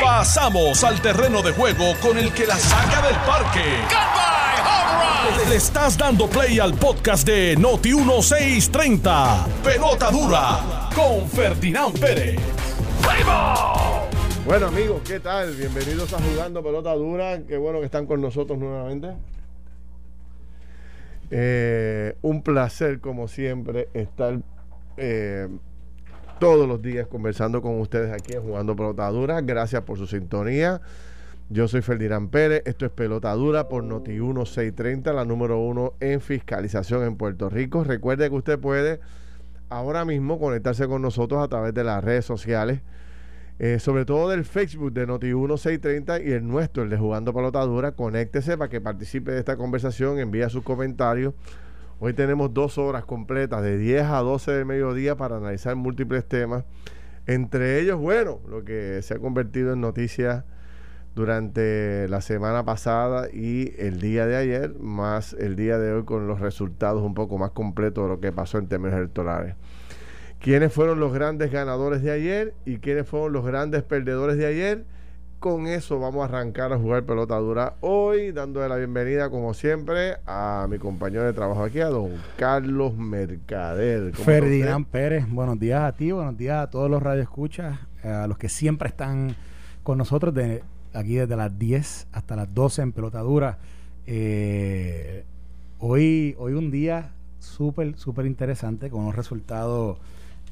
Pasamos al terreno de juego con el que la saca del parque. Le estás dando play al podcast de Noti 1630. Pelota dura con Ferdinand Pérez. Bueno amigos, ¿qué tal? Bienvenidos a Jugando Pelota Dura. Qué bueno que están con nosotros nuevamente. Eh, un placer, como siempre, estar eh, todos los días conversando con ustedes aquí en Jugando Pelota Dura. Gracias por su sintonía. Yo soy Ferdinand Pérez. Esto es Pelota Dura por Noti 1630, la número uno en fiscalización en Puerto Rico. Recuerde que usted puede ahora mismo conectarse con nosotros a través de las redes sociales. Eh, sobre todo del Facebook de Noti1630 y el nuestro, el de Jugando Pelotadura. Conéctese para que participe de esta conversación, envía sus comentarios. Hoy tenemos dos horas completas, de 10 a 12 del mediodía, para analizar múltiples temas. Entre ellos, bueno, lo que se ha convertido en noticias durante la semana pasada y el día de ayer, más el día de hoy con los resultados un poco más completos de lo que pasó en términos electorales quiénes fueron los grandes ganadores de ayer y quiénes fueron los grandes perdedores de ayer. Con eso vamos a arrancar a jugar pelota dura hoy, dándole la bienvenida, como siempre, a mi compañero de trabajo aquí, a don Carlos Mercader. Ferdinand Pérez, buenos días a ti, buenos días a todos los radioescuchas, a los que siempre están con nosotros de aquí desde las 10 hasta las 12 en pelota dura. Eh, hoy, hoy un día súper, súper interesante con unos resultados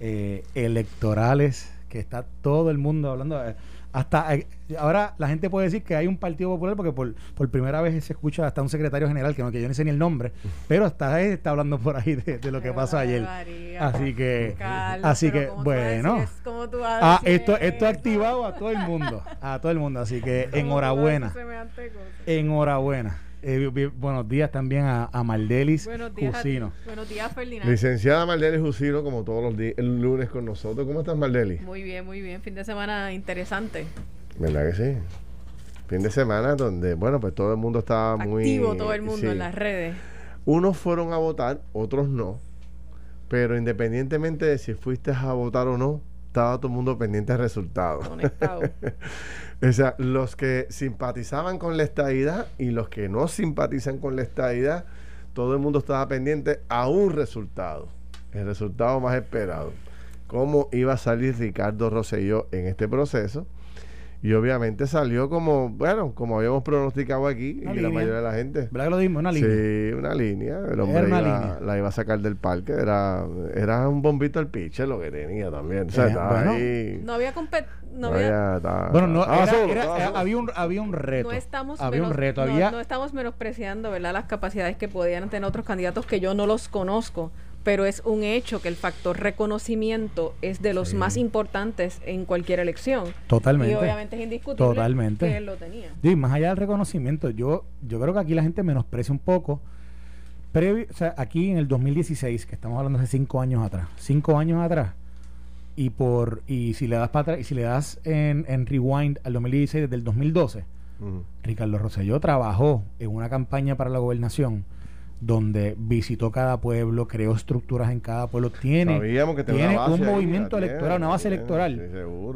eh, electorales que está todo el mundo hablando. Eh, hasta eh, ahora la gente puede decir que hay un partido popular porque por, por primera vez se escucha hasta un secretario general que no que yo no sé ni el nombre, pero hasta él está hablando por ahí de, lo que pasó ayer. Así que, así que bueno, ah, esto esto ha activado a todo el mundo, a todo el mundo, así que enhorabuena, enhorabuena. Eh, buenos días también a, a Mardelis buenos días Jusino. buenos días, Ferdinand. Licenciada Mardelis Jusino, como todos los días, el lunes con nosotros. ¿Cómo estás, Mardelis? Muy bien, muy bien. Fin de semana interesante. ¿Verdad que sí? Fin de semana donde, bueno, pues todo el mundo estaba muy... Activo todo el mundo en las redes. Unos fueron a votar, otros no. Pero independientemente de si fuiste a votar o no, estaba todo el mundo pendiente del resultado. O sea, los que simpatizaban con la estadidad y los que no simpatizan con la estadidad, todo el mundo estaba pendiente a un resultado, el resultado más esperado. ¿Cómo iba a salir Ricardo Rosselló en este proceso? Y obviamente salió como, bueno, como habíamos pronosticado aquí, y la mayoría de la gente. ¿Verdad que lo dimos? Una línea. Sí, una línea. El hombre iba, la iba a sacar del parque. Era, era un bombito al pitcher lo que tenía también. O sea, eh, ahí. No había no había, bueno, no, había, un, había un reto. No estamos, había un reto, había... no estamos menospreciando ¿verdad? las capacidades que podían tener otros candidatos que yo no los conozco pero es un hecho que el factor reconocimiento es de los más importantes en cualquier elección. Totalmente. Y obviamente es indiscutible Totalmente. que él lo tenía. Y más allá del reconocimiento, yo, yo creo que aquí la gente menosprecia un poco. Previo, o sea, aquí en el 2016, que estamos hablando hace cinco años atrás, cinco años atrás, y por y si le das para atrás, y si le das en, en rewind al 2016 desde el 2012, Ricardo Rosselló trabajó en una campaña para la gobernación donde visitó cada pueblo, creó estructuras en cada pueblo, tiene, tiene un movimiento electoral, una base electoral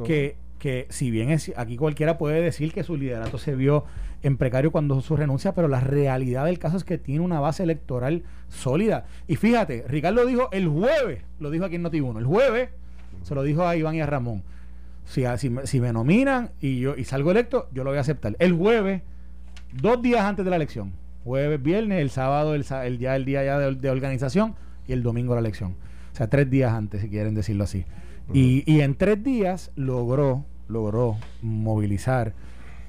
que, que si bien es, aquí cualquiera puede decir que su liderato se vio en precario cuando su renuncia, pero la realidad del caso es que tiene una base electoral sólida. Y fíjate, Ricardo dijo el jueves, lo dijo aquí en Noti1, el jueves se lo dijo a Iván y a Ramón. Si, si, me nominan y yo y salgo electo, yo lo voy a aceptar. El jueves, dos días antes de la elección jueves, viernes, el sábado el, el ya el día ya de, organización y el domingo la elección. O sea, tres días antes, si quieren decirlo así. y, y, en tres días logró, logró movilizar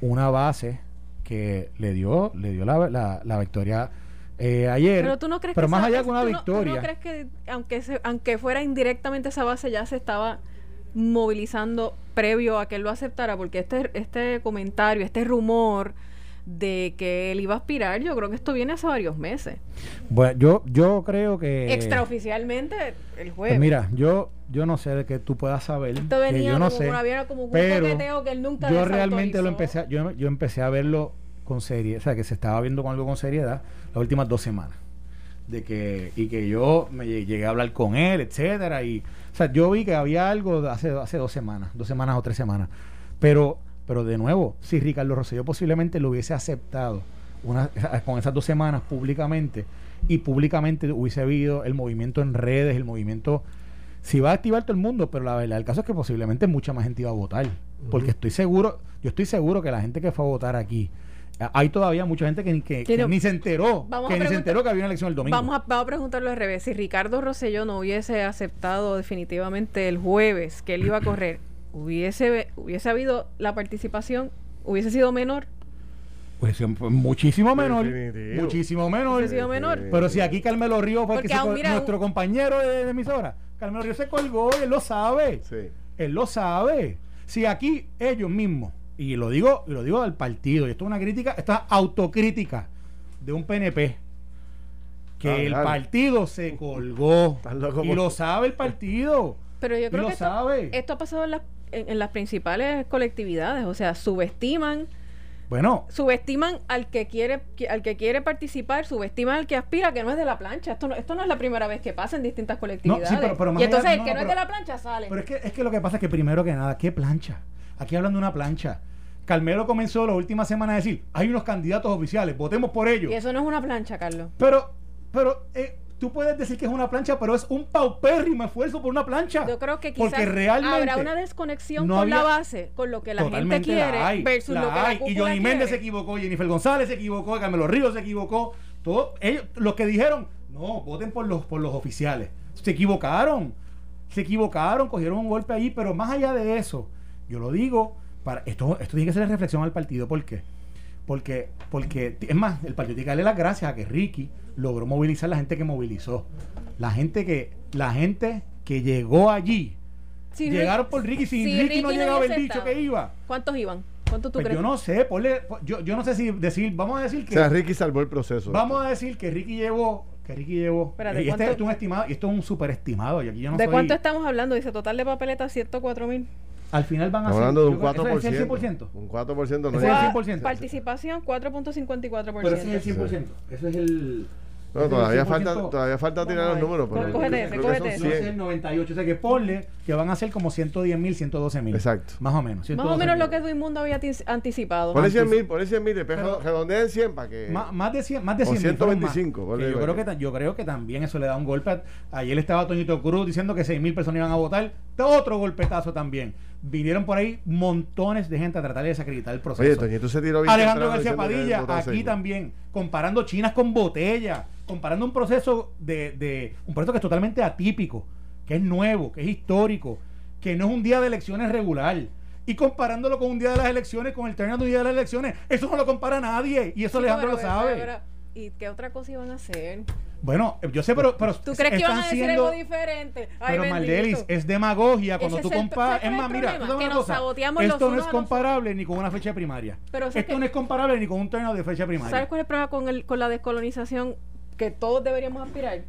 una base que le dio, le dio la, la, victoria eh, ayer. Pero tú no crees pero que más allá de una victoria. No, crees que aunque aunque fuera indirectamente esa base ya se estaba movilizando previo a que él lo aceptara? Porque este, este comentario, este rumor de que él iba a aspirar, yo creo que esto viene hace varios meses. Bueno, yo, yo creo que... Extraoficialmente el jueves. Pues mira, yo, yo no sé de que tú puedas saber. Esto venía yo no como, sé, como un pero que él nunca Yo realmente lo empecé, yo, yo empecé a verlo con seriedad, o sea, que se estaba viendo con algo con seriedad las últimas dos semanas. De que, y que yo me llegué a hablar con él, etcétera, y, o sea, yo vi que había algo hace, hace dos semanas, dos semanas o tres semanas Pero, pero de nuevo, si Ricardo Rosselló posiblemente lo hubiese aceptado una, con esas dos semanas públicamente y públicamente hubiese habido el movimiento en redes, el movimiento si va a activar todo el mundo, pero la verdad el caso es que posiblemente mucha más gente iba a votar. Porque estoy seguro, yo estoy seguro que la gente que fue a votar aquí, hay todavía mucha gente que, que, ni se enteró, que ni se enteró que había una elección el domingo. Vamos a, vamos a preguntarlo al revés. Si Ricardo Rosselló no hubiese aceptado definitivamente el jueves que él iba a correr, hubiese, hubiese habido la participación, hubiese sido menor. Pues muchísimo menor. Muchísimo menor. Sido menor. Pero si aquí Carmelo Ríos fue nuestro compañero de, emisora. Carmelo Ríos se colgó y él lo sabe. Él lo sabe. Si aquí ellos mismos, y lo digo, lo digo al partido, y esto es una crítica, esta autocrítica de un PNP, que ah, el partido se colgó. Y lo sabe el partido. Pero yo creo que esto, ha pasado en, en las principales colectividades, o sea, subestiman bueno. Subestiman al que quiere al que quiere participar, subestiman al que aspira, que no es de la plancha. Esto no, esto no es la primera vez que pasa en distintas colectividades. y entonces el que no, es de la plancha sale. Pero es que, es que lo que pasa es que primero que nada, ¿qué plancha? Aquí hablando de una plancha. Carmelo comenzó la última semana a decir, hay unos candidatos oficiales, votemos por ellos. Y eso no es una plancha, Carlos. Pero, pero, eh, tú puedes decir que es una plancha, pero es un paupérrimo esfuerzo por una plancha. Yo creo que quizás habrá una desconexión con la base, con lo que la gente quiere versus lo que la Y Johnny Méndez se equivocó, Jennifer González se equivocó, Carmelo Ríos se equivocó. Todos ellos, los que dijeron, no, voten por los, por los oficiales. Se equivocaron. Se equivocaron, cogieron un golpe ahí, pero más allá de eso, yo lo digo, para esto, esto tiene que ser reflexión al partido. ¿Por qué? Porque, porque, es más, el partido tiene que darle las gracias a que Ricky logró movilizar la gente que movilizó. La gente que, la gente que llegó allí. llegaron por Ricky. Si, Ricky, no llegaba el dicho que iba. ¿Cuántos iban? ¿Cuánto tú pues crees? Yo no sé, yo, yo no sé si decir, vamos a decir que. O sea, Ricky salvó el proceso. Vamos a decir que Ricky llevó que Ricky llevó. y este es un estimado, y esto es un super estimado. Y aquí yo no ¿De cuánto estamos hablando? Dice total de papeletas 104 mil. Al final van a ser. hablando de un 4%. ¿Es el 100%? Un 4% no es el 100%. Participación 4.54%. Pero ese es el 100%. Ese es el. No, todavía falta, todavía falta tirar los números. Pero cógete ese, cógete ese. es 98. O sea que ponle que van a ser como 110 mil, 112 mil. Exacto. Más o menos. Más o menos lo que Duimundo había anticipado. Ponle 100 mil, ponle 100 mil, después redondeen 100 para que. Más, de 100, más de 100 o 125. yo, creo que, yo creo que también eso le da un golpe. ayer estaba Toñito Cruz diciendo que 6 mil personas iban a votar. Otro golpetazo también vinieron por ahí montones de gente a tratar de desacreditar el proceso. Oye, Toñito se tiró Alejandro García Padilla, aquí también, comparando chinas con botella, comparando un proceso de, de, un proceso que es totalmente atípico, que es nuevo, que es histórico, que no es un día de elecciones regular. Y comparándolo con un día de las elecciones, con el término de un día de las elecciones, eso no lo compara nadie. Y eso Alejandro lo sabe. ¿Y qué otra cosa iban a hacer? Bueno, yo sé, pero. pero ¿Tú crees que iban a decir algo diferente? pero Maldelis, es demagogia cuando tú comparas. Es más, mira, esto no es comparable ni con una fecha primaria. esto no es comparable ni con un término de fecha primaria. ¿Sabes cuál es el problema con, el, con la descolonización que todos deberíamos aspirar?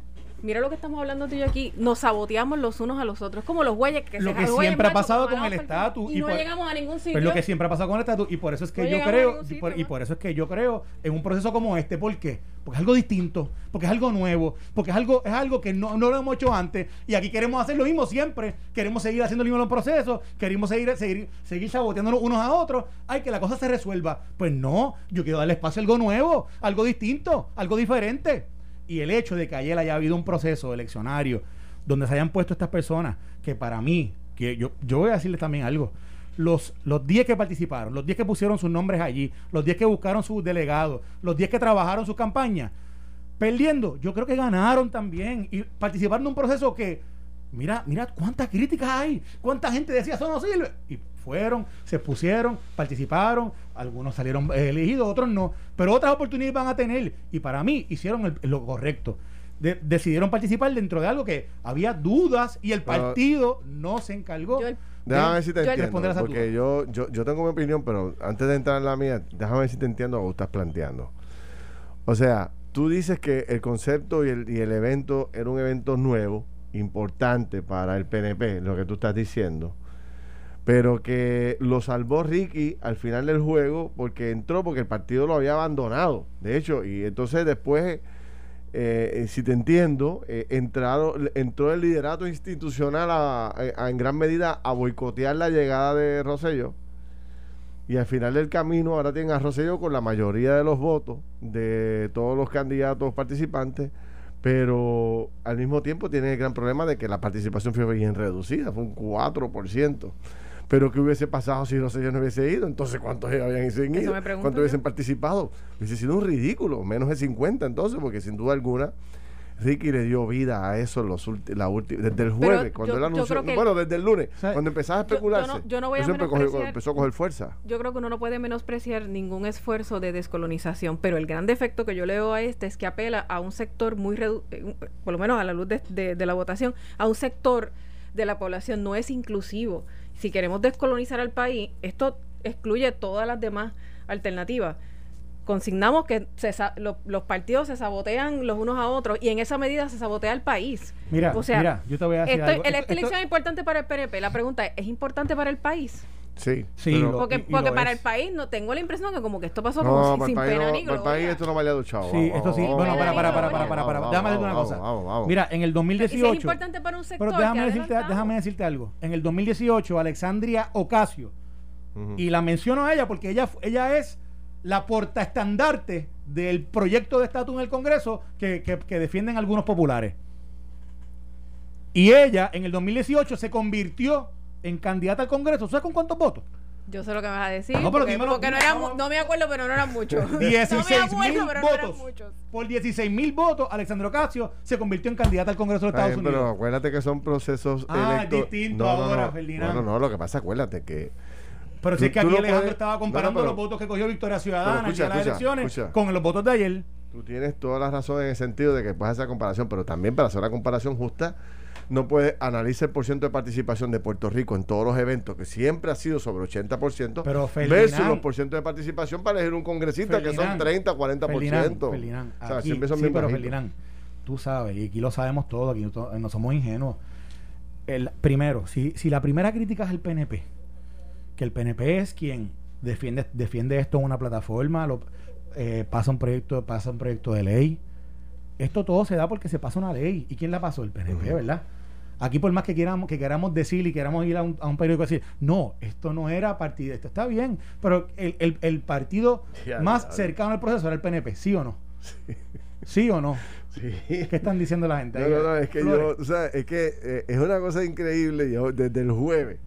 Mira lo que estamos hablando tú y yo aquí, nos saboteamos los unos a los otros, como los güeyes que lo que siempre ha pasado con el estatus y, no llegamos a ningún sitio. lo que siempre ha pasado con el estatus y por eso es que yo creo y, por, eso es que yo creo en un proceso como este, ¿por qué? Porque es algo distinto, porque es algo nuevo, porque es algo es algo que no, no lo hemos hecho antes y aquí queremos hacer lo mismo siempre, queremos seguir haciendo el mismo proceso, queremos seguir seguir seguir saboteándonos unos a otros, hay que la cosa se resuelva. Pues no, yo quiero darle espacio a algo nuevo, algo distinto, algo diferente y el hecho de que ayer haya habido un proceso eleccionario donde se hayan puesto estas personas, que para mí, que yo, yo voy a decirles también algo, los, los 10 que participaron, los 10 que pusieron sus nombres allí, los 10 que buscaron sus delegados, los 10 que trabajaron su campaña, perdiendo, yo creo que ganaron también y participaron en un proceso que, mira, mira cuántas críticas hay, cuánta gente decía eso no sirve. Fueron, se pusieron, participaron, algunos salieron elegidos, otros no, pero otras oportunidades van a tener y para mí hicieron lo correcto. decidieron participar dentro de algo que había dudas y el partido no se encargó. déjame ver si te entiendo, porque yo, yo, yo tengo mi opinión, pero antes de entrar en la mía, déjame ver si te entiendo lo que estás planteando. O sea, tú dices que el concepto y el, y el evento era un evento nuevo, importante para el PNP, lo que tú estás diciendo pero que lo salvó Ricky al final del juego porque entró porque el partido lo había abandonado, de hecho, y entonces después, eh, si te entiendo, eh, entró el liderato institucional a, en gran medida a boicotear la llegada de Rosello Y al final del camino ahora tienen a Rosselló con la mayoría de los votos de todos los candidatos participantes, pero al mismo tiempo tiene el gran problema de que la participación fue bien reducida, fue un 4%. Pero ¿qué hubiese pasado si Rosselló no hubiese ido? Entonces, ¿cuántos habían ido? ¿Cuántos hubiesen participado? Hubiese sido un ridículo, menos de 50 entonces, porque sin duda alguna Ricky le dio vida a eso los la desde el jueves, cuando él anunció, bueno, desde el lunes, cuando empezaba a especularse, yo, no, voy a empezó a coger fuerza. Yo creo que uno no puede menospreciar ningún esfuerzo de descolonización, pero el gran defecto que yo le veo a este es que apela a un sector muy, eh, por lo menos a la luz de, de la votación, a un sector de la población no es inclusivo. Si queremos descolonizar al país, esto excluye todas las demás alternativas consignamos que los partidos se sabotean los unos a otros y en esa medida se sabotea el país. Mira, o sea, mira, yo te voy a decir algo. Esta elección es importante para el PNP. La pregunta es, ¿es importante para el país? Sí, sí porque, porque para el país no tengo la impresión que como que esto pasó como sin, pena ni Para el país esto no vale a chavo. Sí, esto sí. bueno, para, para, para, para, para, para. Déjame decirte una cosa. Mira, en el 2018. Es importante para un sector. Pero déjame decirte, déjame decirte algo. En el 2018, Alexandria Ocasio, y la menciono a ella porque ella, ella es la portaestandarte del proyecto de estatus en el Congreso que, defienden algunos populares. Y ella en el 2018 se convirtió en candidata al Congreso. ¿Sabes con cuántos votos? Yo sé lo que vas a decir. No, pero porque, no, no, me acuerdo, pero no eran muchos. 16 mil votos. Por 16 mil votos, Alexandro Ocasio se convirtió en candidata al Congreso de Estados Unidos. Pero acuérdate que son procesos ah, es distinto ahora, Ferdinand. No, no, no, lo que pasa, acuérdate que pero si es que aquí Alejandro estaba comparando los votos que cogió Victoria Ciudadana en las elecciones con los votos de ayer. Tú tienes toda la razón en el sentido de que puedes hacer comparación, pero también para hacer una comparación justa, no puedes analizar el porcentaje de participación de Puerto Rico en todos los eventos, que siempre ha sido sobre 80%, pero versus los porcentajes de participación para elegir un congresista, que son 30, 40%. Ferdinand, o sea, siempre son sí, pero Ferdinand, tú sabes, y aquí lo sabemos todos, aquí no somos ingenuos. El, primero, si, si la primera crítica es el PNP, que el PNP es quien defiende, defiende esto en una plataforma, lo, eh, pasa un proyecto, pasa un proyecto de ley. Esto todo se da porque se pasa una ley. ¿Y quién la pasó? El PNP, ¿verdad? Aquí por más que queramos, que queramos decir y queramos ir a un, a un periódico y decir, no, esto no era partido, esto está bien, pero el, partido más cercano al proceso era el PNP, ¿sí o no? Sí. o no? Sí. ¿Qué están diciendo la gente? No, no, no, es que yo, o sea, es que eh, es una cosa increíble, yo desde el jueves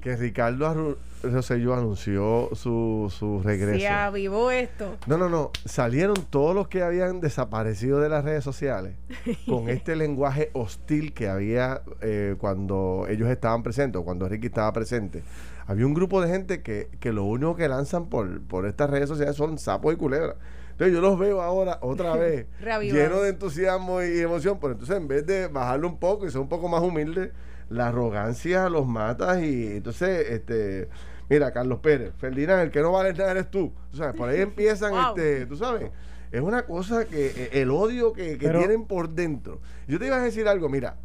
que Ricardo Rosselló anunció su, su regreso. Se avivó esto. No, no, no. Salieron todos los que habían desaparecido de las redes sociales con este lenguaje hostil que había eh, cuando ellos estaban presentes o cuando Ricky estaba presente. Había un grupo de gente que, que lo único que lanzan por, por estas redes sociales son sapos y culebras. Entonces yo los veo ahora otra vez llenos de entusiasmo y emoción, pero entonces en vez de bajarlo un poco y ser un poco más humilde, la arrogancia los mata y entonces, este, mira, Carlos Pérez, Ferdinand, el que no vale nada eres tú. O sea, por ahí empiezan, este, tú sabes, es una cosa que e, el odio que, tienen por dentro. Yo te iba a decir algo, mira,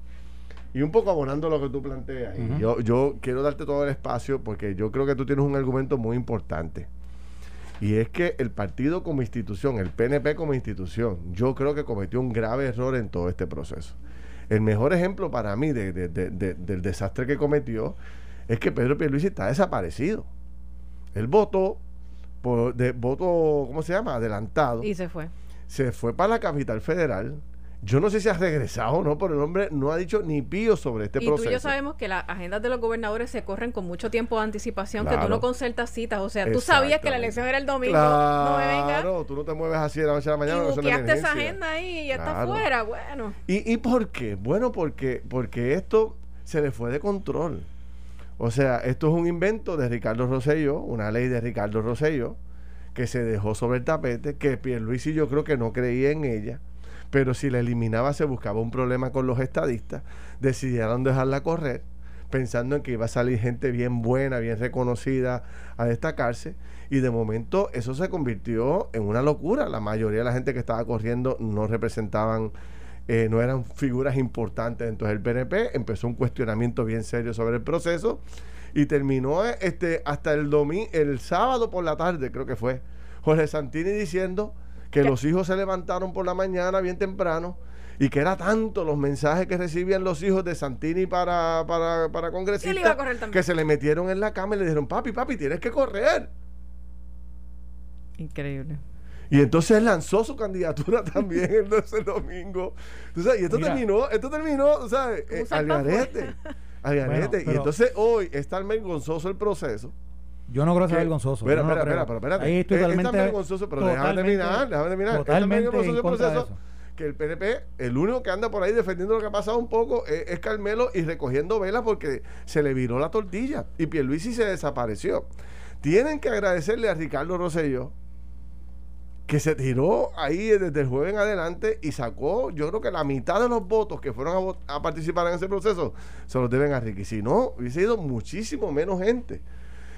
y un poco abonando lo que tú planteas, yo, yo quiero darte todo el espacio porque yo creo que tú tienes un argumento muy importante. Y es que el partido como institución, el PNP como institución, yo creo que cometió un grave error en todo este proceso. El mejor ejemplo para mí de, del desastre que cometió es que Pedro Pierluisi está desaparecido. Él votó, por, de, voto, ¿cómo se llama? Adelantado. Y se fue. Se fue para la capital federal yo no sé si ha regresado o no, pero el hombre no ha dicho ni pío sobre este proceso. Y tú y yo sabemos que las agendas de los gobernadores se corren con mucho tiempo de anticipación, que tú no concertas citas. O sea, tú sabías que la elección era el domingo. no me vengas. Claro, tú no te mueves así de la noche a la mañana. Y buqueaste esa agenda ahí y ya está fuera. Bueno. ¿Y, ¿Y por qué? Bueno, porque, porque esto se le fue de control. O sea, esto es un invento de Ricardo Rosello, una ley de Ricardo Rosello, que se dejó sobre el tapete, que Pierluisi yo creo que no creía en ella pero si la eliminaba se buscaba un problema con los estadistas, decidieron dejarla correr pensando en que iba a salir gente bien buena, bien reconocida a destacarse y de momento eso se convirtió en una locura. La mayoría de la gente que estaba corriendo no representaban, eh, no eran figuras importantes dentro del PNP, empezó un cuestionamiento bien serio sobre el proceso y terminó este hasta el domingo, el sábado por la tarde creo que fue, Jorge Santini diciendo que los hijos se levantaron por la mañana bien temprano y que era tanto los mensajes que recibían los hijos de Santini para, para, para congresistas que se le metieron en la cama y le dijeron, papi, papi, tienes que correr. Increíble. Y entonces lanzó su candidatura también el, el domingo. y esto terminó, esto terminó, ¿sabes? Eh, al garete. Al garete. y entonces hoy está el vergonzoso el proceso. Yo no creo que sea vergonzoso. Espera, espera, espera, pero espérate. Ahí estoy totalmente, está vergonzoso, pero déjame terminar, déjame terminar. Totalmente está vergonzoso el proceso que el PNP, el único que anda por ahí defendiendo lo que ha pasado un poco es, Carmelo y recogiendo velas porque se le viró la tortilla y Pierluisi se desapareció. Tienen que agradecerle a Ricardo Rosselló que se tiró ahí desde el jueves en adelante y sacó, yo creo que la mitad de los votos que fueron a, participar en ese proceso se los deben a Ricky. Si no, hubiese ido muchísimo menos gente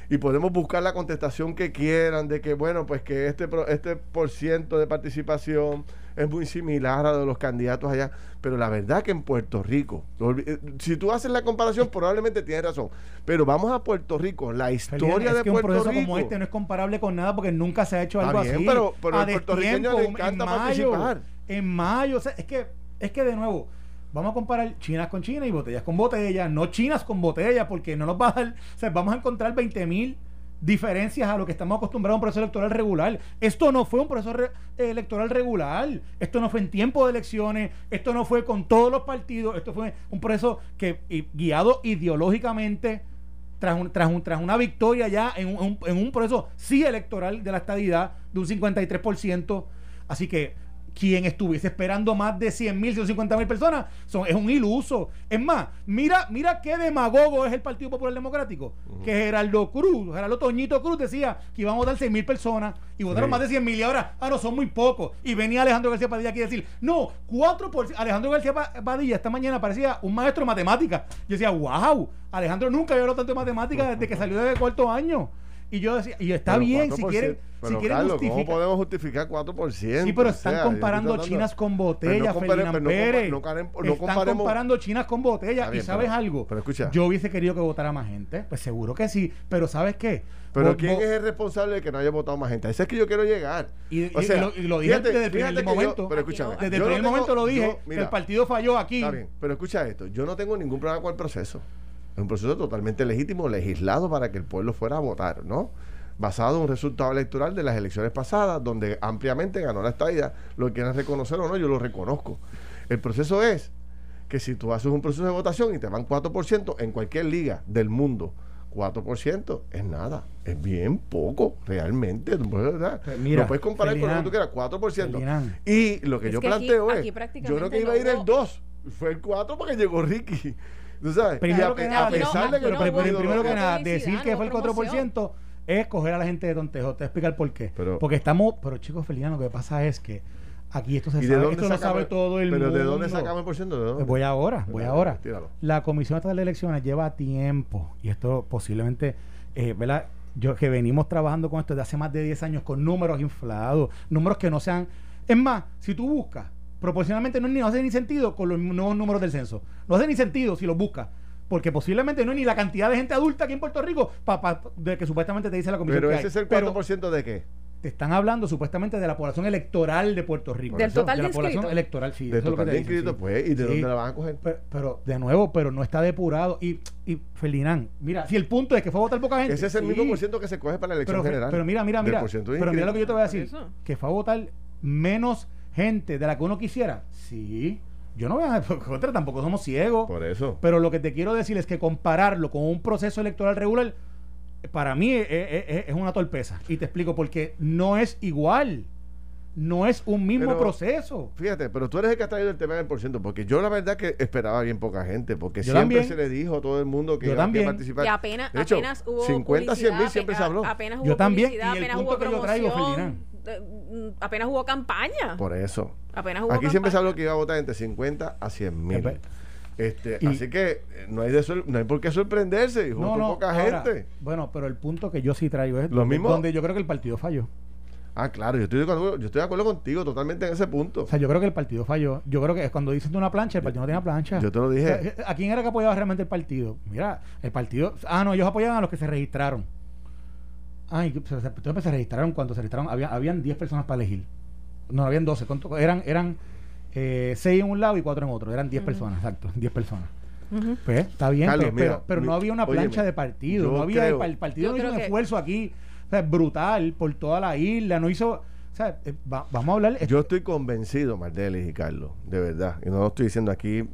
y podemos buscar la contestación que quieran de que, bueno, pues que este, este por ciento de participación es muy similar a de los candidatos allá, pero la verdad que en Puerto Rico, eh, si tú haces la comparación, probablemente tienes razón, pero vamos a Puerto Rico, la historia de Puerto Rico. como este no es comparable con nada porque nunca se ha hecho algo así. Pero, pero al puertorriqueño le encanta en mayo, participar. En mayo, o sea, es que, es que de nuevo vamos a comparar chinas con chinas y botellas con botellas, no chinas con botellas, porque no nos va a dar, vamos a encontrar 20 mil diferencias a lo que estamos acostumbrados a un proceso electoral regular. Esto no fue un proceso electoral regular, esto no fue en tiempo de elecciones, esto no fue con todos los partidos, esto fue un proceso que guiado ideológicamente tras, un, tras, un, tras una victoria ya en un, en un proceso sí electoral de la estadidad de un 53%. Así que quien estuviese esperando más de 100 mil, 150 mil personas son, es un iluso. Es más, mira, mira qué demagogo es el Partido Popular Democrático. Que Gerardo Cruz, Gerardo Toñito Cruz decía que iban a votar 6 mil personas y votaron más de 100 mil y ahora, ah, no, son muy pocos. Y venía Alejandro García Padilla aquí a decir, no, 4%. Alejandro García Padilla esta mañana parecía un maestro de matemáticas. Yo decía, wow, Alejandro nunca había hablado tanto de matemáticas desde que salió de cuarto año. Y yo decía, y está bien, si quieren, si quieren Carlos, ¿cómo podemos justificar 4%? Sí, pero están comparando chinas con botellas, no Ferdinand Pérez. No, no, están comparando chinas con botellas. y ¿sabes algo? Pero escucha. Yo hubiese querido que votara más gente. Pues seguro que sí. Pero ¿sabes qué? Pero ¿quién es el responsable de que no haya votado más gente? Ese es que yo quiero llegar. Y, o sea, y lo, dije desde el primer momento. pero escúchame. Desde el primer momento lo dije. que el partido falló aquí. Está bien. Pero escucha esto. Yo no tengo ningún problema con el proceso. Es un proceso totalmente legítimo, legislado para que el pueblo fuera a votar, ¿no? basado en un resultado electoral de las elecciones pasadas, donde ampliamente ganó la estadía. Lo quieran reconocer o no, yo lo reconozco. El proceso es que si tú haces un proceso de votación y te van 4% en cualquier liga del mundo, 4% es nada, es bien poco realmente. Pues, no puedes comparar con lo que tú quieras, 4%. Y lo que yo planteo es, yo creo que iba a ir el 2, fue el 4 porque llegó Ricky. ¿Tú sabes? Primero que nada, primero que nada, decir que fue el 4% es coger a la gente de tontejo. Te voy a explicar por qué. Porque estamos, pero chicos, Feliciano, lo que pasa es que aquí esto se sabe, esto lo sabe todo el mundo. ¿Pero de dónde sacamos el por ciento? Voy ahora, voy ahora. La Comisión Estatal de Elecciones lleva tiempo, y esto posiblemente, eh, ¿verdad? Yo que venimos trabajando con esto desde hace más de 10 años con números inflados, números que no sean... Es más, si tú buscas, proporcionalmente no, no hace ni sentido con los nuevos números del censo. No hace ni sentido si los buscas porque posiblemente no es ni la cantidad de gente adulta aquí en Puerto Rico de que supuestamente te dice la comisión. Pero ese es el 4% de qué? Te están hablando supuestamente de la población electoral de Puerto Rico. Del total de, la población electoral, sí. De total de inscritos, pues, ¿y de dónde la van a coger? Pero, de nuevo, pero no está depurado. Y, y Ferdinand, mira, si el punto es que fue a votar poca gente. Ese es el mismo por ciento que se coge para la elección general. Pero mira, mira, mira. Pero mira lo que yo te voy a decir. Que fue a votar menos gente de la que uno quisiera. Sí yo no voy a contra, tampoco somos ciegos. Por eso. Pero lo que te quiero decir es que compararlo con un proceso electoral regular, para mí es, una torpeza. Y te explico, porque no es igual. No es un mismo proceso. Fíjate, pero tú eres el que ha traído el tema del por ciento, porque yo la verdad que esperaba bien poca gente, porque siempre se le dijo a todo el mundo que iba a participar. Y apenas, apenas hubo 50, 100 mil siempre se habló. Apenas hubo yo también. Y el punto que yo traigo, Mm, apenas hubo campaña. Por eso. Aquí siempre se habló que iba a votar entre 50 a 100 mil. Este, así que eh, no hay, de no hay por qué sorprenderse, no, no, poca gente. Bueno, pero el punto que yo sí traigo es Lo mismo, donde yo creo que el partido falló. Ah, claro, yo estoy, de acuerdo, yo estoy de acuerdo contigo totalmente en ese punto. O sea, yo creo que el partido falló. Yo creo que es cuando dices una plancha, el partido no tenía plancha. Yo te lo dije. ¿A quién era que apoyaba realmente el partido? Mira, el partido. Ah, no, ellos apoyaban a los que se registraron. Ay, se, se registraron cuando se registraron, había, habían 10 personas para elegir. No, habían 12. Eran, eran eh, seis en un lado y cuatro en otro. Eran diez personas, exacto, diez personas. Pues está bien, pero, no había una plancha de partido. No había, el, partido no hizo un esfuerzo aquí brutal por toda la isla. No hizo. O sea, eh, vamos a hablar. Yo estoy convencido, Mardelis y Carlos, de verdad. Y no lo estoy diciendo aquí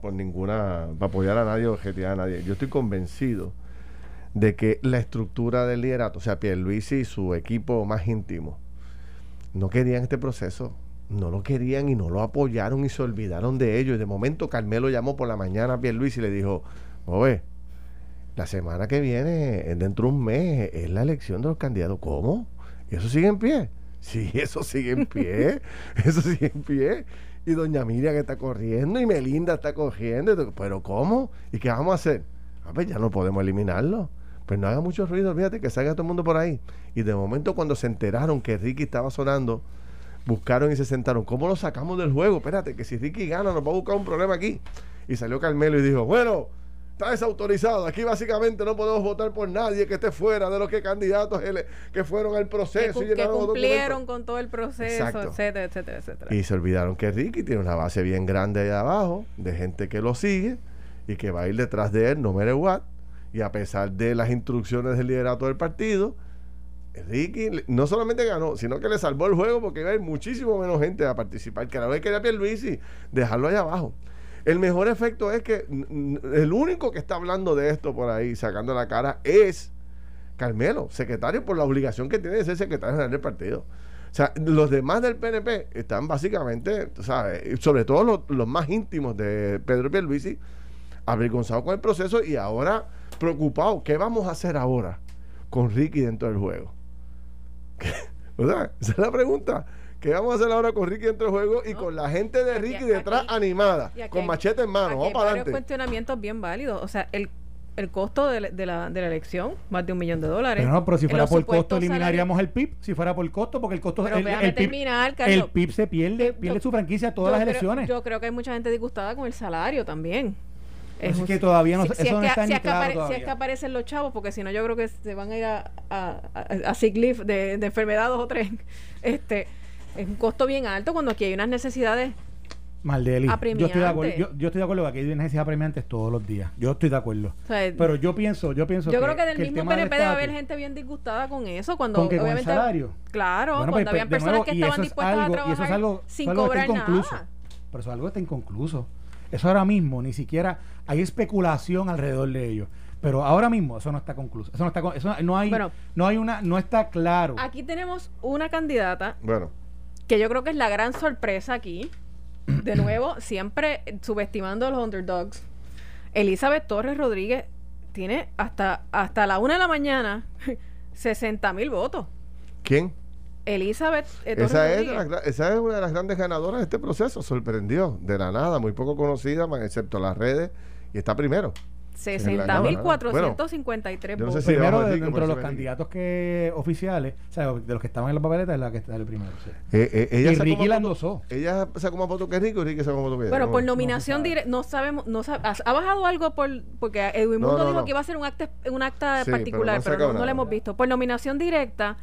por ninguna. para apoyar a nadie o objetivar a nadie. Yo estoy convencido de que la estructura del liderato, o sea, Pierluisi y su equipo más íntimo, no querían este proceso no lo querían y no lo apoyaron y se olvidaron de ellos. Y de momento Carmelo llamó por la mañana a Pierluisi y le dijo, oye, la semana que viene, dentro de un mes, es la elección de los candidatos. ¿Cómo? ¿Y eso sigue en pie? Sí, eso sigue en pie. eso sigue en pie. Y doña Miriam está corriendo y Melinda está corriendo. Pero ¿cómo? ¿Y qué vamos a hacer? A ver, ya no podemos eliminarlo. Pues no haga mucho ruido, fíjate que salga todo el mundo por ahí. Y de momento cuando se enteraron que Ricky estaba sonando buscaron y se sentaron. ¿Cómo lo sacamos del juego? Espérate, que si Ricky gana nos va a buscar un problema aquí. Y salió Carmelo y dijo, bueno, está desautorizado. Aquí básicamente no podemos votar por nadie que esté fuera de los que candidatos que fueron al proceso. Que, y que cumplieron con todo el proceso, etcétera, etcétera, etcétera. Y se olvidaron que Ricky tiene una base bien grande ahí abajo, de gente que lo sigue y que va a ir detrás de él, no matter what. Y a pesar de las instrucciones del liderato del partido, Ricky no solamente ganó, sino que le salvó el juego porque iba a ir muchísimo menos gente a participar. Que la vez quería Pierluisi dejarlo allá abajo. El mejor efecto es que el único que está hablando de esto por ahí, sacando la cara, es Carmelo, secretario por la obligación que tiene de ser secretario general del partido. O sea, los demás del PNP están básicamente, ¿sabes? Sobre todo los, los más íntimos de Pedro Pierluisi, avergonzados con el proceso y ahora preocupados. ¿Qué vamos a hacer ahora con Ricky dentro del juego? o sea, esa es la pregunta. ¿Qué vamos a hacer ahora con Ricky dentro del juego y con la gente de Ricky detrás animada, con machete en mano? Vamos para adelante. cuestionamientos bien válidos. O sea, el, el costo de, de, la, de la elección, más de un millón de dólares. Pero no, pero si fuera por costo, eliminaríamos el PIB. Si fuera por costo, porque el costo. Pero el, el, terminar, PIB, el PIB se pierde, pierde su franquicia todas las elecciones. Yo creo que hay mucha gente disgustada con el salario también. Es que todavía no, si, eso no está si, es que si es que aparecen los chavos, porque si no yo creo que se van a ir a, a, a, sick leave de, de enfermedad dos o tres. Este, es un costo bien alto cuando aquí hay unas necesidades Maldeli. Yo estoy de acuerdo, yo, yo estoy de acuerdo que aquí hay necesidades apremiantes todos los días. Yo estoy de acuerdo. pero yo pienso, yo pienso Yo creo que del mismo PNP debe haber gente bien disgustada con eso cuando ¿Con obviamente con salario. Claro, cuando pues, habían personas que estaban dispuestas a trabajar y eso es algo, sin cobrar nada. Pero eso es algo que está inconcluso. Eso ahora mismo ni siquiera hay especulación alrededor de ello. Pero ahora mismo eso no está concluso. Eso no está eso no hay no hay una no está claro. Aquí tenemos una candidata bueno. que yo creo que es la gran sorpresa aquí. De nuevo, siempre subestimando a los underdogs. Elizabeth Torres Rodríguez tiene hasta hasta la una de la mañana 60 mil votos. ¿Quién? Elizabeth eh, esa es, esa es una de las grandes ganadoras de este proceso. Sorprendió de la nada, muy poco conocida, excepto las redes, y está primero. 60.453 votos. No sé primero de, dentro de los candidatos que oficiales, o sea, de los que estaban en la papeleta, es la que está el primero. Eh, eh, ella y Ricky la endosó. Ella sacó más votos que Rico y Ricky sacó más votos que ella. Bueno, por nominación directa, no sabemos, no ¿ha bajado algo por, porque Edwin Mundo dijo que iba a ser un acta, un acta particular, pero, no, lo hemos visto. Por nominación directa,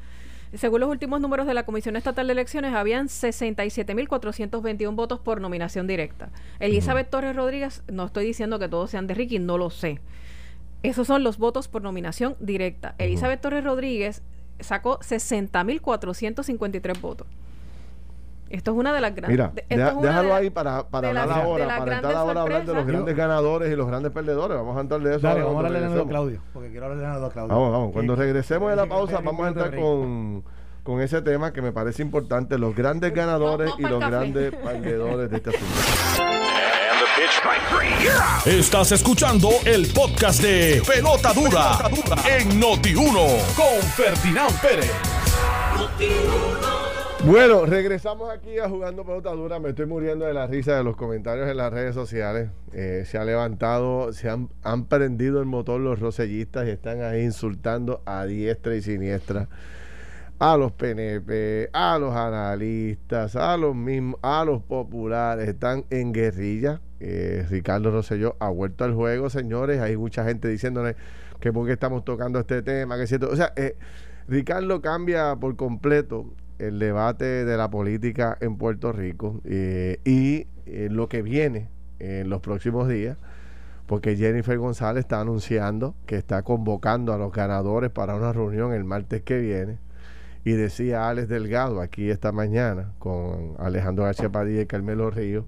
según los últimos números de la Comisión Estatal de Elecciones, habían 67.421 votos por nominación directa. Elizabeth Torres Rodríguez, no estoy diciendo que todos sean de Ricky, no lo sé. Esos son los votos por nominación directa. Elizabeth Torres Rodríguez sacó 60.453 votos. Esto es una de las grandes. Mira, déjalo ahí para, para hablar ahora, para entrar ahora a hablar de los grandes ganadores y los grandes perdedores. Vamos a entrar de eso. Dale, vamos a hablarle de Claudio, porque quiero hablarle de Claudio. Vamos, vamos. Cuando regresemos de la pausa, vamos a entrar con, con ese tema que me parece importante: los grandes ganadores y los grandes perdedores de este asunto. Estás escuchando el podcast de Pelota Dura, en Noti1 con Ferdinand Pérez. Bueno, regresamos aquí a Jugando Pelota Dura. Me estoy muriendo de la risa de los comentarios en las redes sociales. Eh, se ha levantado, se han, prendido el motor los rosellistas y están ahí insultando a diestra y siniestra a los PNP, a los analistas, a los mismos, a los populares. Están en guerrilla. Eh, Ricardo Rosselló ha vuelto al juego, señores. Hay mucha gente diciéndole que por qué estamos tocando este tema, que cierto. O sea, eh, Ricardo cambia por completo el debate de la política en Puerto Rico eh, y eh, lo que viene en los próximos días, porque Jennifer González está anunciando que está convocando a los ganadores para una reunión el martes que viene. Y decía Alex Delgado aquí esta mañana con Alejandro García Padilla y Carmelo Ríos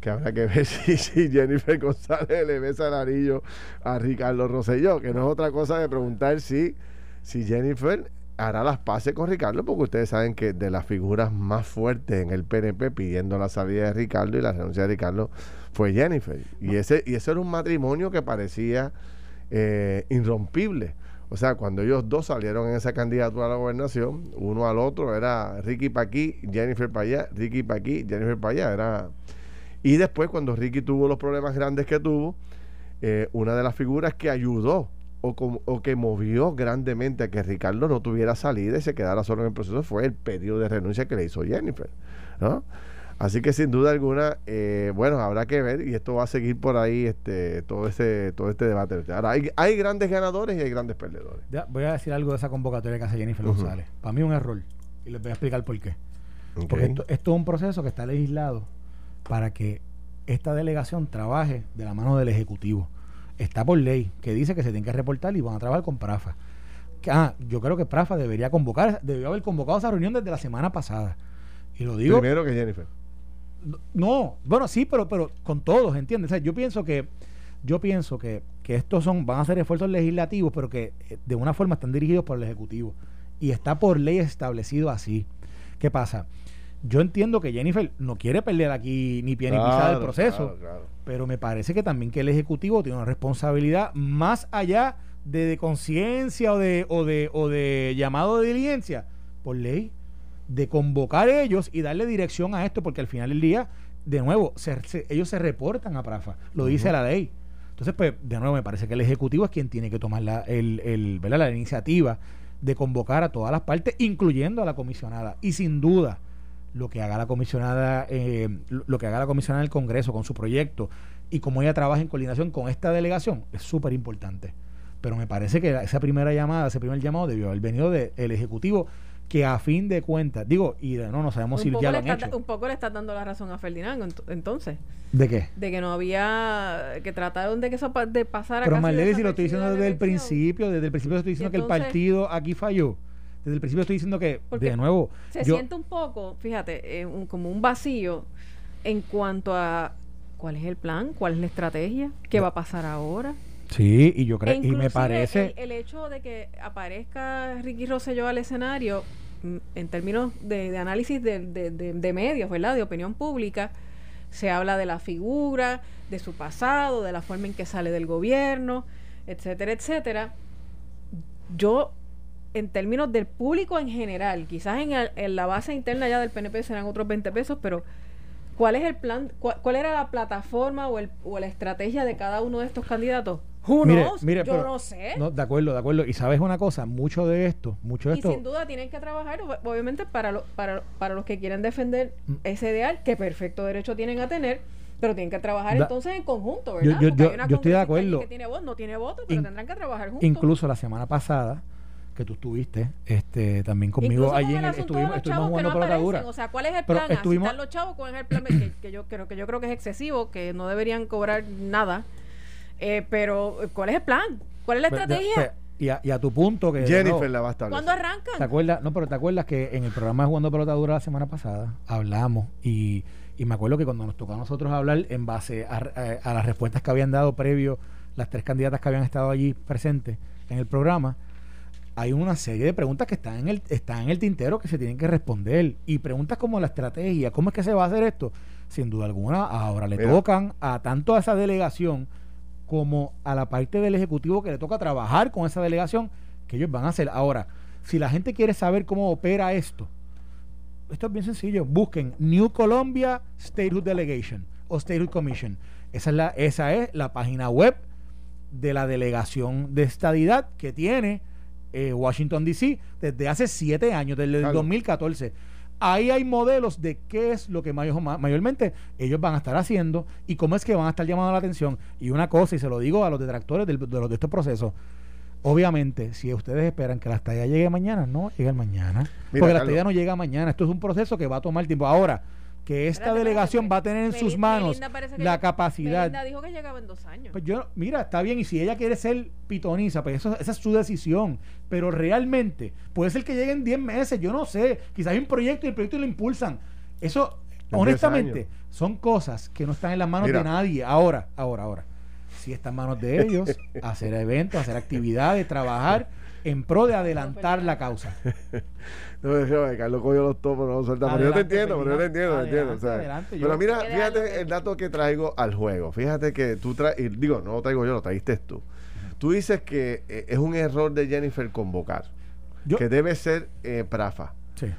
que habrá que ver si, Jennifer González le besa el anillo a Ricardo Rosselló, que no es otra cosa de preguntar si, si Jennifer hará las paces con Ricardo, porque ustedes saben que de las figuras más fuertes en el PNP pidiendo la salida de Ricardo y la renuncia de Ricardo fue Jennifer. Y ese, y ese era un matrimonio que parecía eh, irrompible. O sea, cuando ellos dos salieron en esa candidatura a la gobernación, uno al otro era Ricky para aquí, Jennifer para allá, Ricky para aquí, Jennifer para allá. Era... Y después, cuando Ricky tuvo los problemas grandes que tuvo, eh, una de las figuras que ayudó o, que movió grandemente a que Ricardo no tuviera salida y se quedara solo en el proceso fue el pedido de renuncia que le hizo Jennifer. ¿no? Así que sin duda alguna, eh, bueno, habrá que ver y esto va a seguir por ahí este todo ese todo este debate. Ahora, hay, hay grandes ganadores y hay grandes perdedores. voy a decir algo de esa convocatoria que hace Jennifer González. Para mí un error y les voy a explicar por qué. Porque esto, esto es un proceso que está legislado para que esta delegación trabaje de la mano del Ejecutivo está por ley, que dice que se tiene que reportar y van a trabajar con Prafa. Ah, yo creo que Prafa debería convocar, debió haber convocado esa reunión desde la semana pasada. Y lo digo. Primero que Jennifer. No, bueno, sí, pero, pero con todos, ¿entiendes? yo pienso que, yo pienso que, que estos son, van a ser esfuerzos legislativos, pero que eh, de una forma están dirigidos por el Ejecutivo. Y está por ley establecido así. ¿Qué pasa? Yo entiendo que Jennifer no quiere perder aquí ni pie ni pisada del proceso, pero me parece que también que el Ejecutivo tiene una responsabilidad más allá de, conciencia o de, o, de, o de llamado de diligencia, por ley, de convocar ellos y darle dirección a esto, porque al final del día, de nuevo, ellos se reportan a Prafa, lo dice la ley. Entonces, pues, de nuevo, me parece que el Ejecutivo es quien tiene que tomar la, el, el, la iniciativa de convocar a todas las partes, incluyendo a la comisionada. Y sin duda, lo que haga la comisionada, eh, lo que haga la comisionada del Congreso con su proyecto y cómo ella trabaja en coordinación con esta delegación es súper importante. Pero me parece que esa primera llamada, ese primer llamado debió haber venido del Ejecutivo que a fin de cuentas, digo, y de, no, no sabemos si ya lo han hecho. Un poco le estás dando la razón a Ferdinand, entonces. ¿De qué? De que no había, que trataron de que eso de pasara Pero Marlene, si lo estoy diciendo desde el principio, desde el principio estoy diciendo que el partido aquí falló desde el principio estoy diciendo que, de nuevo. Se siente un poco, fíjate, eh, como un vacío en cuanto a cuál es el plan, cuál es la estrategia, qué va a pasar ahora. Sí, y yo creo, e y me parece. El, hecho de que aparezca Ricky Rosselló al escenario, mm, en términos de, análisis de, de, medios, ¿verdad? De opinión pública, se habla de la figura, de su pasado, de la forma en que sale del gobierno, etcétera, etcétera. Yo en términos del público en general, quizás en, la base interna ya del PNP serán otros 20 pesos, pero ¿cuál es el plan, cuál, era la plataforma o, el, o la estrategia de cada uno de estos candidatos? Who Yo no sé. de acuerdo, de acuerdo. Y sabes una cosa, mucho de esto, mucho de esto. Y sin duda tienen que trabajar, obviamente, para, para, para los que quieren defender mm. ese ideal, que perfecto derecho tienen a tener, pero tienen que trabajar entonces en conjunto, ¿verdad? Yo, yo, estoy de acuerdo. Que tiene voz, no tiene voto, pero tendrán que trabajar juntos. Incluso la semana pasada que tú estuviste este también conmigo allí en el, estuvimos, estuvimos jugando no o sea cuál es el plan estuvimos, los chavos cuál es el plan que, yo creo que yo creo que es excesivo que no deberían cobrar nada. Eh, pero cuál es el plan cuál es la estrategia y a, y a, tu punto que Jennifer la va a establecer. ¿Cuándo arrancan? ¿Te acuerdas? No, pero te acuerdas que en el programa de Jugando Pelota Dura la semana pasada hablamos y, y me acuerdo que cuando nos tocó a nosotros hablar en base a, a, a las respuestas que habían dado previo las tres candidatas que habían estado allí presentes en el programa, hay una serie de preguntas que están en el, están en el tintero que se tienen que responder. Y preguntas como la estrategia, ¿cómo es que se va a hacer esto? Sin duda alguna, ahora le tocan a tanto a esa delegación como a la parte del Ejecutivo que le toca trabajar con esa delegación, que ellos van a hacer. Ahora, si la gente quiere saber cómo opera esto, esto es bien sencillo. Busquen New Colombia Statehood Delegation o Statehood Commission. Esa es la, esa es la página web de la delegación de estadidad que tiene eh, Washington, D.C. desde hace siete años, desde el 2014. Ahí hay modelos de qué es lo que mayor, mayormente ellos van a estar haciendo y cómo es que van a estar llamando la atención. Y una cosa, y se lo digo a los detractores de, los, de estos procesos, Obviamente, si ustedes esperan que la estadía llegue mañana, no llega mañana. porque la estadía no llega mañana. Esto es un proceso que va a tomar tiempo. Ahora, que esta delegación va a tener en sus manos la capacidad. dijo que llegaba en dos años. Pues yo, mira, está bien, y si ella quiere ser pitoniza, pues eso, esa es su decisión. Pero realmente, puede ser que llegue en 10 meses, yo no sé. Quizás hay un proyecto y el proyecto lo impulsan. Eso, honestamente, son cosas que no están en las manos de nadie. Ahora, ahora, ahora si está en manos de ellos, hacer eventos, hacer actividades, trabajar en pro de adelantar la causa. No, Carlos cogió los topos, no suelta. Pero yo te entiendo, pero yo te entiendo, entiendo. pero mira, fíjate el dato que traigo al juego. Fíjate que tú traes, digo, no lo traigo yo, lo traíste tú. Tú dices que eh, es un error de Jennifer convocar, que debe ser eh, Prafa. Sí.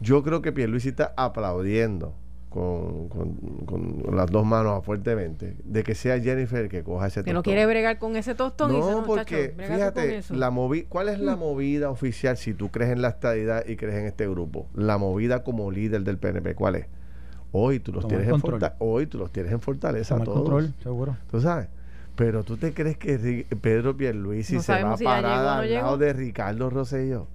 Yo creo que Pierluisi está aplaudiendo con, con, las dos manos fuertemente de que sea Jennifer que coja ese tostón. Que no quiere bregar con ese tostón. No, y porque fíjate, la movi ¿cuál es la mm. movida oficial si tú crees en la estadidad y crees en este grupo? La movida como líder del PNP, ¿cuál es? Hoy tú los tienes en fortaleza, hoy tú los tienes en fortaleza todos. control, seguro. Tú sabes. Pero tú te crees que Pedro Pierluisi se va a parar al lado de Ricardo Rosselló.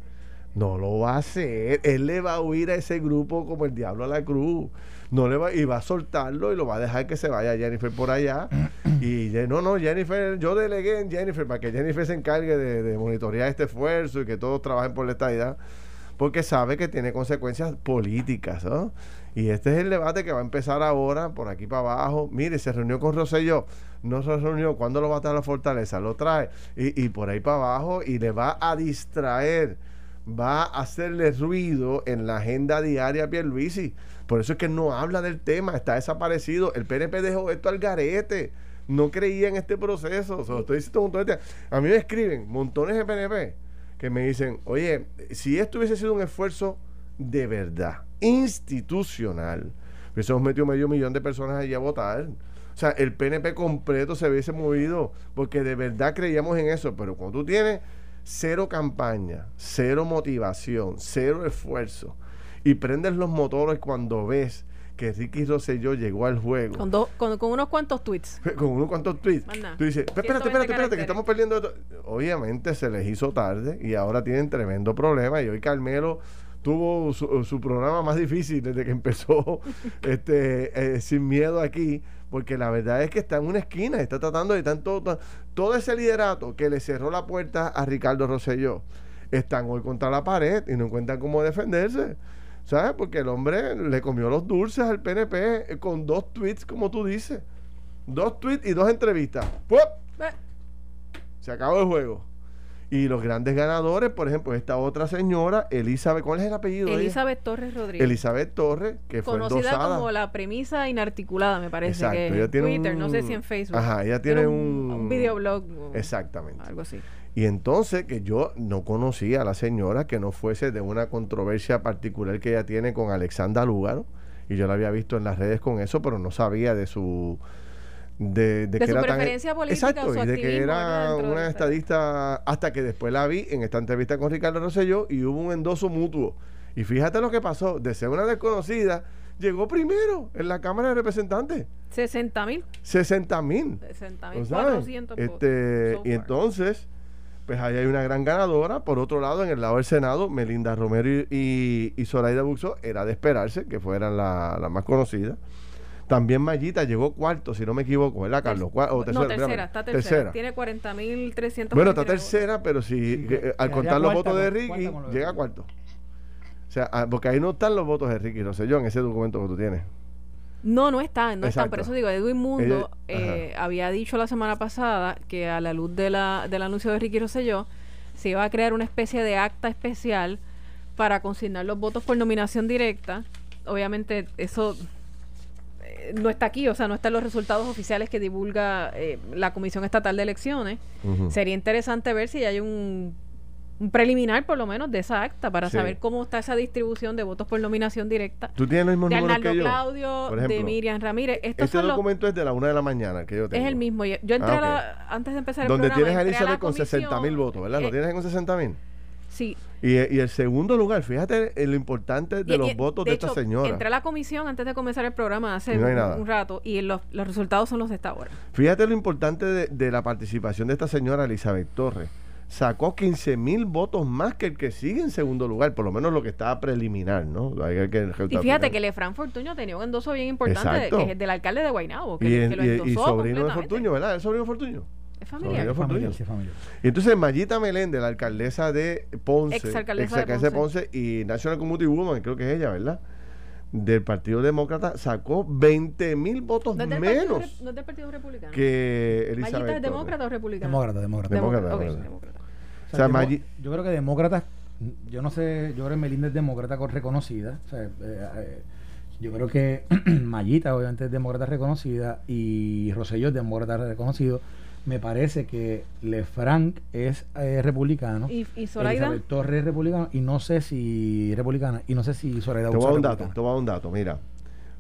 No lo va a hacer. Él le va a huir a ese grupo como el diablo a la cruz no le va y va a soltarlo y lo va a dejar que se vaya Jennifer por allá. Y no no Jennifer yo delegué en Jennifer para que Jennifer se encargue de, monitorear este esfuerzo y que todos trabajen por la estabilidad porque sabe que tiene consecuencias políticas ¿no? y este es el debate que va a empezar ahora por aquí para abajo. Mire se reunió con Rosselló. No se reunió. ¿cuándo lo va a traer la fortaleza? lo trae. Y, y por ahí para abajo y le va a distraer va a hacerle ruido en la agenda diaria a Pierluisi por eso es que no habla del tema, está desaparecido. El PNP dejó esto al garete. No creía en este proceso. estoy diciendo A mí me escriben montones de PNP que me dicen, oye, si esto hubiese sido un esfuerzo de verdad, institucional, hubiésemos metido medio millón de personas allí a votar. O sea, el PNP completo se hubiese movido porque de verdad creíamos en eso. Pero cuando tú tienes cero campaña, cero motivación, cero esfuerzo, y prendes los motores cuando ves que Ricky Rosselló llegó al juego. Con, con, unos cuantos tweets. Con unos cuantos tweets. Tú dices, espérate, espérate, espérate, que estamos perdiendo. Obviamente se les hizo tarde y ahora tienen tremendo problema. Y hoy Carmelo tuvo su, programa más difícil desde que empezó este eh, sin miedo aquí. Porque la verdad es que está en una esquina, está tratando de tanto, todo ese liderato que le cerró la puerta a Ricardo Rosselló. Están hoy contra la pared y no encuentran cómo defenderse. ¿Sabes? Porque el hombre le comió los dulces al PNP eh, con dos tweets, como tú dices. Dos tweets y dos entrevistas. Se acabó el juego. Y los grandes ganadores, por ejemplo, esta otra señora, Elizabeth, ¿cuál es el apellido? Elizabeth Torres Rodríguez. Elizabeth Torres, que fue Conocida como la premisa inarticulada, me parece. Exacto, que ella tiene Twitter, no sé si en Facebook. Ajá, ella tiene, un, un, videoblog. Exactamente. Algo así. Y entonces que yo no conocía a la señora que no fuese de una controversia particular que ella tiene con Alexandra Lúgaro. Y yo la había visto en las redes con eso, pero no sabía de su... De, de, que su preferencia política exacto, y de que era una estadista hasta que después la vi en esta entrevista con Ricardo Rosselló y hubo un endoso mutuo. Y fíjate lo que pasó, de ser una desconocida, llegó primero en la Cámara de Representantes. 60 mil. 60 mil. 60 mil 400. Este, y entonces pues ahí hay una gran ganadora. Por otro lado, en el lado del Senado, Melinda Romero y, y, Zoraida Buxo, era de esperarse que fueran las la más conocidas. También Mayita llegó cuarto, si no me equivoco, ¿verdad, Carlos? O tercera, no, tercera, está tercera. Tiene 40.300. Bueno, está tercera, pero si eh, al contar los votos de Ricky, llega cuarto. O sea, ah, porque ahí no están los votos de Ricky, no sé yo, en ese documento que tú tienes. No, no están, no están. Por eso digo, Edwin Mundo eh, había dicho la semana pasada que a la luz de la, del anuncio de Ricky Rosselló se iba a crear una especie de acta especial para consignar los votos por nominación directa. Obviamente eso no está aquí, o sea, no están los resultados oficiales que divulga eh, la Comisión Estatal de Elecciones. Sería interesante ver si hay un un preliminar por lo menos de esa acta para saber cómo está esa distribución de votos por nominación directa. ¿Tú tienes el mismo de Arnaldo Claudio, de Miriam Ramírez. este documento es de la una de la mañana que yo tengo. Es el mismo. Yo entré ah, antes de empezar el Donde programa. Donde tienes a Elizabeth con 60 mil votos, ¿verdad? ¿Lo eh, tienes con 60 mil? Sí. Y, y, el segundo lugar, fíjate lo importante de los votos de, esta señora. Entré a la comisión antes de comenzar el programa hace un, rato y los, resultados son los de esta hora. Fíjate lo importante de, de la participación de esta señora Elizabeth Torres sacó 15 mil votos más que el que sigue en segundo lugar, por lo menos lo que estaba preliminar, ¿no? y fíjate que Lefran Fortuño tenía un endoso bien importante, que es del alcalde de Guaynabo, que, lo endosó y, sobrino de Fortuño, ¿verdad? ¿Es sobrino de Fortuño? Es familiar. familiar, Y entonces Mayita Meléndez, la alcaldesa de Ponce, ex alcaldesa, de, Ponce. y National Community Woman, creo que es ella, ¿verdad? Del Partido Demócrata sacó 20 mil votos menos. no es del Partido Republicano. Que Elizabeth ¿Mayita es demócrata o republicano? Demócrata, demócrata. Demócrata. O sea, yo creo que demócratas, yo no sé, yo creo que Melinda es demócrata reconocida. O sea, eh, eh, yo creo que Mayita obviamente es demócrata reconocida y Rosselló es demócrata reconocido me parece que Lefranc es eh, republicano. ¿Y, y Zoraida? Torres es republicano y no sé si republicana y no sé si Zoraida Te voy a un dato, te voy a un dato, mira.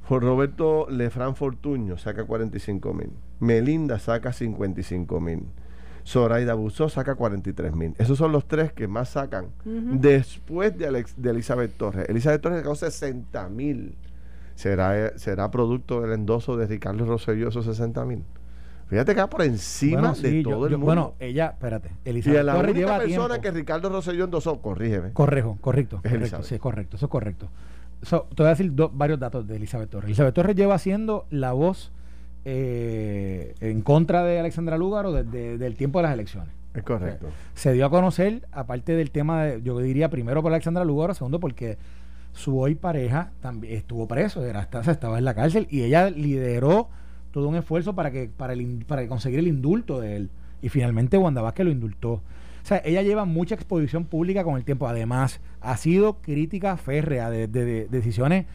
Roberto Lefranc Fortuño saca 45 mil. Melinda saca 55 mil. Zoraida Busó saca 43 mil. Esos son los tres que más sacan después de, de, Elizabeth Torres. Elizabeth Torres sacó 60 mil. ¿Será, ¿Será producto del endoso de Ricardo Rosselló esos 60 mil? Fíjate que va por encima de todo el mundo. Bueno, ella, espérate, Elizabeth y la única persona que Ricardo Rosselló endosó, corrígeme. Correcto, correcto. correcto sí, correcto, eso es correcto. te voy a decir varios datos de Elizabeth Torres. Elizabeth Torres lleva siendo la voz eh, en contra de Alexandra Lúgaro desde el tiempo de las elecciones. Es correcto. se dio a conocer, aparte del tema, de, yo diría primero por Alexandra Lúgaro, segundo porque su hoy pareja también estuvo preso, era, estaba en la cárcel y ella lideró todo un esfuerzo para que para, el, para conseguir el indulto de él. Y finalmente Wanda Vázquez lo indultó. O sea, ella lleva mucha exposición pública con el tiempo. Además, ha sido crítica férrea de, decisiones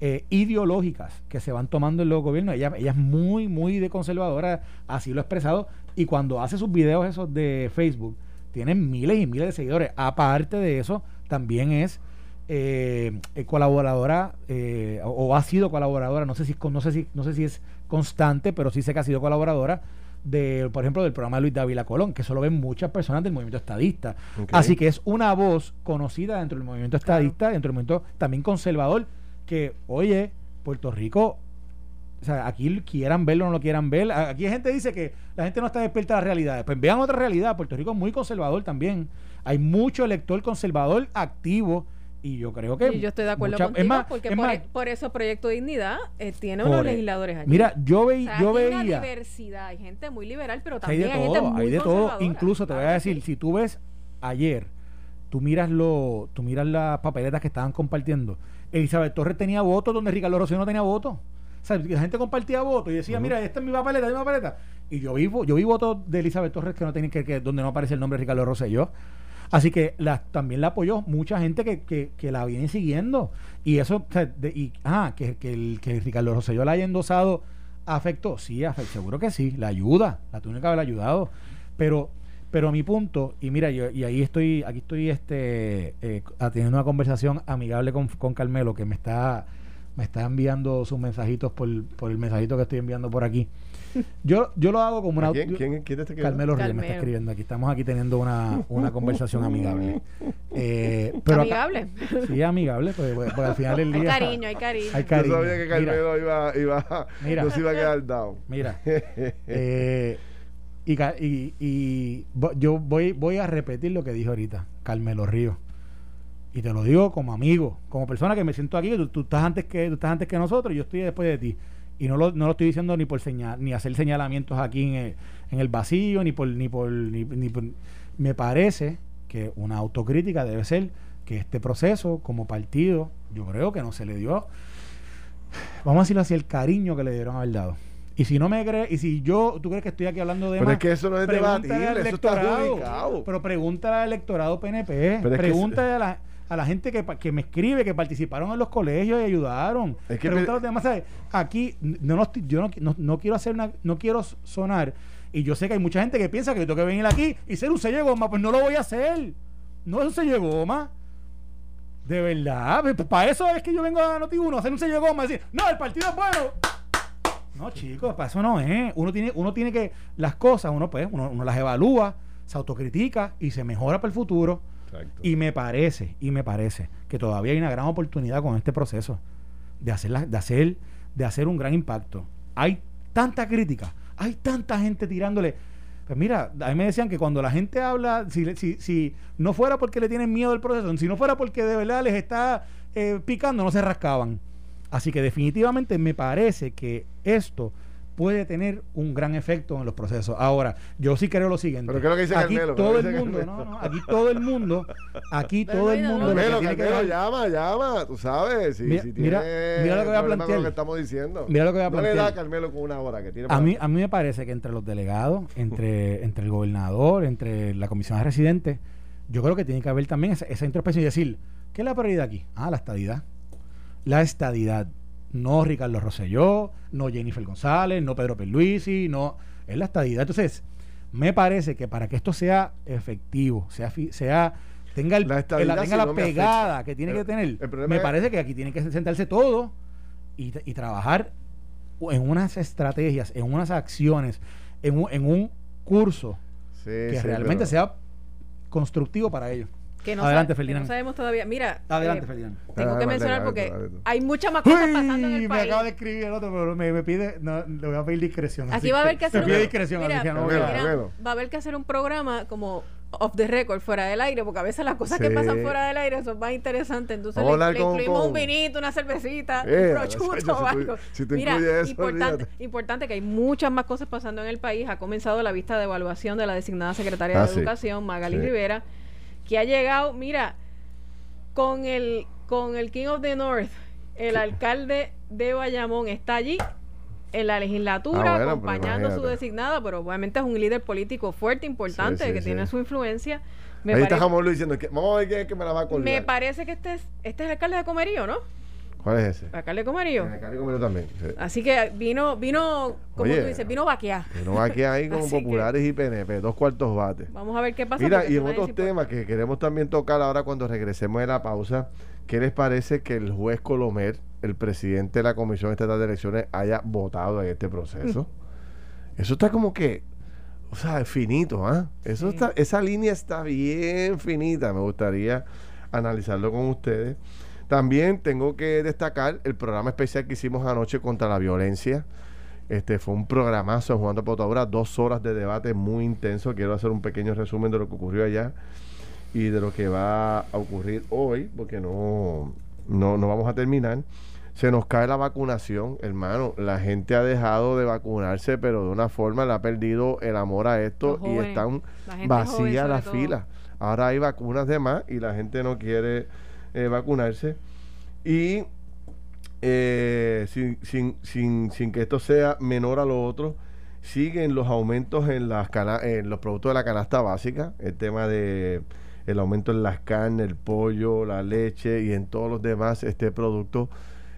eh, ideológicas que se van tomando en los gobiernos. Ella, ella es muy, muy de conservadora, así lo ha expresado. Y cuando hace sus videos esos de Facebook, tienen miles y miles de seguidores. Aparte de eso, también es eh, colaboradora eh, o, ha sido colaboradora, no sé si no sé si no sé si es constante, pero sí sé que ha sido colaboradora de, por ejemplo, del programa de Luis Dávila Colón, que eso lo ven muchas personas del movimiento estadista. Así que es una voz conocida dentro del movimiento estadista, dentro del movimiento también conservador, que, oye, Puerto Rico, o sea, aquí quieran verlo o no lo quieran ver, aquí hay gente que dice que la gente no está despierta a la realidad. Pues vean otra realidad, Puerto Rico es muy conservador también. Hay mucho elector conservador activo y yo creo que. Y yo estoy de acuerdo contigo, porque por, por, eso Proyecto Dignidad eh, tiene unos legisladores allí. Mira, yo, ve, yo hay veía. Una diversidad, hay gente muy liberal, pero también hay, de todo, hay de todo. Incluso te voy a decir, si tú ves ayer, tú miras lo, tú miras las papeletas que estaban compartiendo. Elizabeth Torres tenía votos donde Ricardo Rosselló no tenía votos. O sea, la gente compartía votos y decía, mira, esta es mi papeleta, esta es mi papeleta. Y yo vivo, yo vi votos de Elizabeth Torres que no tienen que, que donde no aparece el nombre de Ricardo Rosselló. Así que la, también la apoyó mucha gente que, que, la viene siguiendo. Y eso, y, ah, que, que, el, que Ricardo Rosselló la haya endosado, ¿afectó? Sí, afectó, seguro que sí, la ayuda, la tuvo que haber ayudado. Pero, pero a mi punto, y mira, yo, y ahí estoy, aquí estoy este, eh, teniendo una conversación amigable con, con Carmelo, que me está, me está enviando sus mensajitos por, por el mensajito que estoy enviando por aquí. Yo, yo lo hago como una. ¿Quién, quién, quién te Carmelo Ríos me está escribiendo aquí. Estamos aquí teniendo una, una conversación amigable. Eh, pero amigable. sí, amigable, pues, pues, pues, al final del día. Hay cariño, hay cariño. Hay cariño. Yo sabía que Carmelo iba, iba, mira, no se iba a quedar down. Mira. eh, y, y, y, yo voy, voy a repetir lo que dijo ahorita, Carmelo Ríos. Y te lo digo como amigo, como persona que me siento aquí, tú, tú estás antes que tú estás antes que nosotros y yo estoy después de ti y no lo, no lo estoy diciendo ni por señal, ni hacer señalamientos aquí en el, en el vacío, ni por, ni por, ni, me parece que una autocrítica debe ser que este proceso como partido, yo creo que no se le dio, vamos a decirlo así, el cariño que le dieron haber dado. Y si no me crees, y si yo, tú crees que estoy aquí hablando de pero es que eso no es debatible, eso está adjudicado. Pero pregúntale al electorado PNP, pregúntale a la a la gente que, que me escribe, que participaron en los colegios y ayudaron. Es que los demás, Aquí no, no, yo no, no, quiero hacer una, no quiero sonar. Y yo sé que hay mucha gente que piensa que yo tengo que venir aquí y ser un sello de goma. Pues no lo voy a hacer. No es un sello de goma. De verdad. Pues, pues, para eso es que yo vengo a Noti1 a hacer un sello de goma decir, no, el partido es bueno. No, chicos, para eso no es. Uno tiene, uno tiene que, las cosas, uno pues, uno, uno las evalúa, se autocritica y se mejora para el futuro. Y me parece, y me parece que todavía hay una gran oportunidad con este proceso de hacer, de hacer, de hacer un gran impacto. Hay tanta crítica, hay tanta gente tirándole. Pues mira, a mí me decían que cuando la gente habla, si, si, si no fuera porque le tienen miedo al proceso, si no fuera porque de verdad les está eh, picando, no se rascaban. Así que definitivamente me parece que esto puede tener un gran efecto en los procesos. Ahora, yo sí creo lo siguiente. Pero ¿qué es lo que dice aquí Carmelo? ¿Qué todo el que mundo, Carmelo? no, no, aquí todo el mundo, aquí Pero todo el mundo no, lo que Carmelo, tiene que Carmelo, dar- llama, llama, tú sabes. Si, Mira- si mira- tiene mira lo que voy a plantear. lo que estamos diciendo. Mira lo que voy a No le da plantear. a Carmelo con una hora que tiene A para- mí, a mí me parece que entre los delegados, entre, entre el gobernador, entre la comisión de residentes, yo creo que tiene que haber también esa, esa introspección y decir, ¿qué es la prioridad aquí? Ah, la estadidad. La estadidad. No Ricardo Rosselló, no Jennifer González, no Pedro Perluisi, no. Es la estadidad. Entonces, me parece que para que esto sea efectivo, sea, sea tenga, el, La tenga la no pegada que tiene El- que tener, me es- parece que aquí tiene que sentarse todo y, y trabajar en unas estrategias, en unas acciones, en un, en un curso Sí, que sí, realmente pero- sea constructivo para ellos. Que no, Adelante, sa- que Ferdinand. no sabemos todavía. Mira, Adelante, eh, Ferdinand. tengo que mencionar porque hay muchas más cosas pasando en el me país. acaba de escribir el otro, pero me, me pide, no, le voy a pedir discreción. Aquí va a haber que hacer me pide un- discreción, mira, así que no voy Carmelo, a- mira, Carmelo. va a haber que hacer un programa como off the record, fuera del aire, porque a veces las cosas que pasan fuera del aire son más interesantes. Entonces Vamos a le, le con- incluimos con- un vinito, una cervecita, Eh, un si tú- o algo. si tú Mira, incluyes eso, importante, olvídate. importante que hay muchas más cosas pasando en el país. Ha comenzado la vista de evaluación de la designada secretaria Ah, de sí. Educación, Magali Sí. Rivera, que ha llegado, mira, con el, con el King of the North, el alcalde de Bayamón está allí en la legislatura Ah, bueno, acompañando a su designada, pero obviamente es un líder político fuerte, importante, Sí, sí, que sí. tiene su influencia. Me, Ahí está Jamón Luis diciendo que vamos a ver es que me la va a colgar. me parece que este es, este es el alcalde de Comerío, ¿no? ¿Cuál es ese? De Comerío. El alcalde Comero también. sí. Así que vino, vino, como tú dices, vino vaquear. Que no va aquí ahí con que- populares y PNP, dos cuartos bates. Vamos a ver qué pasa. Mira, y en otros temas que queremos también tocar ahora cuando regresemos de la pausa, ¿qué les parece que el juez Colomer, el presidente de la Comisión Estatal de Elecciones, haya votado en este proceso? Mm. Eso está como que, o sea, finito, ¿ah? Eso Sí. está, esa línea está bien finita. Me gustaría analizarlo con ustedes. También tengo que destacar el programa especial que hicimos anoche contra la violencia. Este fue un programazo Jugando Potadura, dos horas de debate muy intenso. Quiero hacer un pequeño resumen de lo que ocurrió allá y de lo que va a ocurrir hoy, porque no, no, no vamos a terminar. Se nos cae la vacunación, hermano. La gente ha dejado de vacunarse, pero de una forma le ha perdido el amor a esto y están la vacías las filas. Ahora hay vacunas de más y la gente no quiere eh, vacunarse. Y eh, sin, sin, sin, sin que esto sea menor a lo otro, siguen los aumentos en, las cana- en los productos de la canasta básica, el tema de el aumento en las carnes, el pollo, la leche y en todos los demás, este producto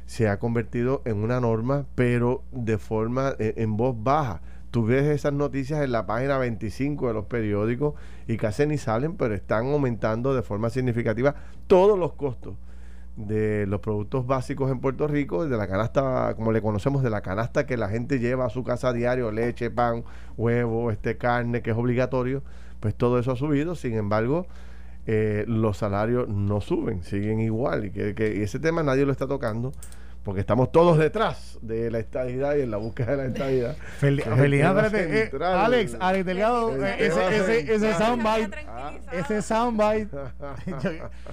se ha convertido en una norma, pero de forma eh, en voz baja. Tú ves esas noticias en la página 25 de los periódicos y casi ni salen, pero están aumentando de forma significativa todos los costos de los productos básicos en Puerto Rico, de la canasta, como le conocemos, de la canasta que la gente lleva a su casa a diario, leche, pan, huevo, este carne, que es obligatorio, pues todo eso ha subido, sin embargo, eh, los salarios no suben, siguen igual, y que, que- y ese tema nadie lo está tocando, porque estamos todos detrás de la estadidad y en la búsqueda de la estadidad. Fel- Que es el Felina, tema espérate, eh. Alex, Alex Delgado, El eh, ese, ese, ese soundbite, ese soundbite,